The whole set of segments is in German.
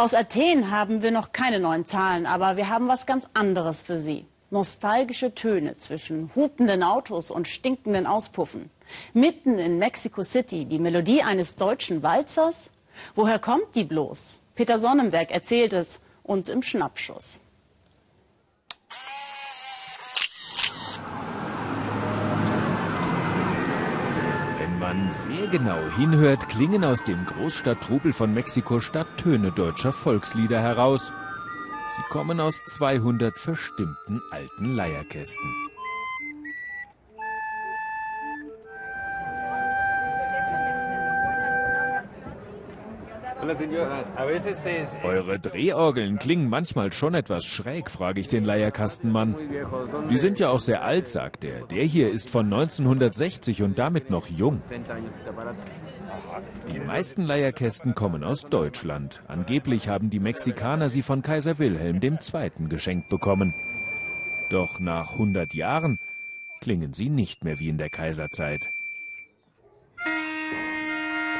Aus Athen haben wir noch keine neuen Zahlen, aber wir haben was ganz anderes für Sie. Nostalgische Töne zwischen hupenden Autos und stinkenden Auspuffen. Mitten in Mexico City die Melodie eines deutschen Walzers? Woher kommt die bloß? Peter Sonnenberg erzählt es uns im Schnappschuss. Man sehr genau hinhört, klingen aus dem Großstadttrubel von Mexiko-Stadt Töne deutscher Volkslieder heraus. Sie kommen aus 200 verstimmten alten Leierkästen. Eure Drehorgeln klingen manchmal schon etwas schräg, frage ich den Leierkastenmann. Die sind ja auch sehr alt, sagt er. Der hier ist von 1960 und damit noch jung. Die meisten Leierkästen kommen aus Deutschland. Angeblich haben die Mexikaner sie von Kaiser Wilhelm II. geschenkt bekommen. Doch nach 100 Jahren klingen sie nicht mehr wie in der Kaiserzeit.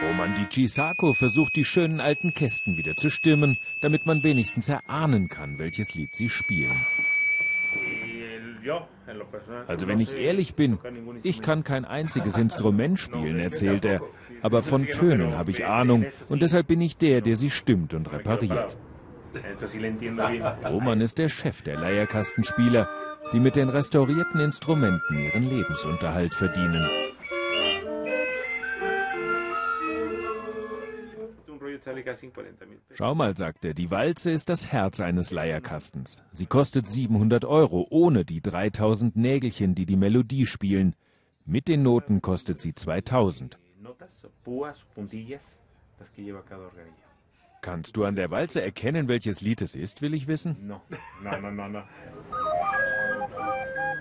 Roman Di Cisako versucht die schönen alten Kästen wieder zu stimmen, damit man wenigstens erahnen kann, welches Lied sie spielen. Also wenn ich ehrlich bin, ich kann kein einziges Instrument spielen, erzählt er, aber von Tönen habe ich Ahnung und deshalb bin ich der, der sie stimmt und repariert. Roman ist der Chef der Leierkastenspieler, die mit den restaurierten Instrumenten ihren Lebensunterhalt verdienen. Schau mal, sagt er, die Walze ist das Herz eines Leierkastens. Sie kostet 700 Euro, ohne die 3000 Nägelchen, die die Melodie spielen. Mit den Noten kostet sie 2000. Kannst du an der Walze erkennen, welches Lied es ist, will ich wissen?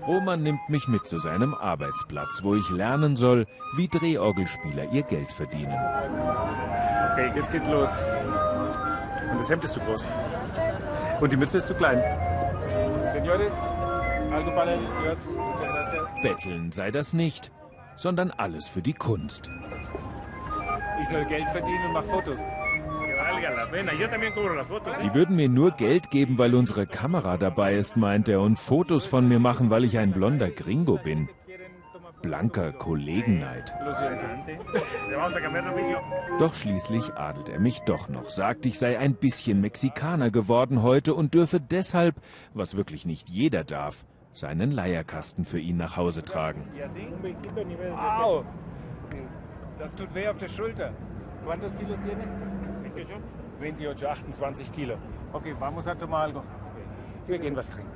Roman nimmt mich mit zu seinem Arbeitsplatz, wo ich lernen soll, wie Drehorgelspieler ihr Geld verdienen. Okay, jetzt geht's los. Und das Hemd ist zu groß. Und die Mütze ist zu klein. Senores, algo para el Betteln sei das nicht, sondern alles für die Kunst. Ich soll Geld verdienen und mach Fotos. Die würden mir nur Geld geben, weil unsere Kamera dabei ist, meint er, und Fotos von mir machen, weil ich ein blonder Gringo bin blanker Kollegenneid. Doch schließlich adelt er mich doch noch, sagt, ich sei ein bisschen Mexikaner geworden heute und dürfe deshalb, was wirklich nicht jeder darf, seinen Leierkasten für ihn nach Hause tragen. Au! Das tut weh auf der Schulter. ¿Cuántos kilos tiene? 28, 28, 28 Kilo. Okay, vamos a tomar algo. Wir gehen was trinken.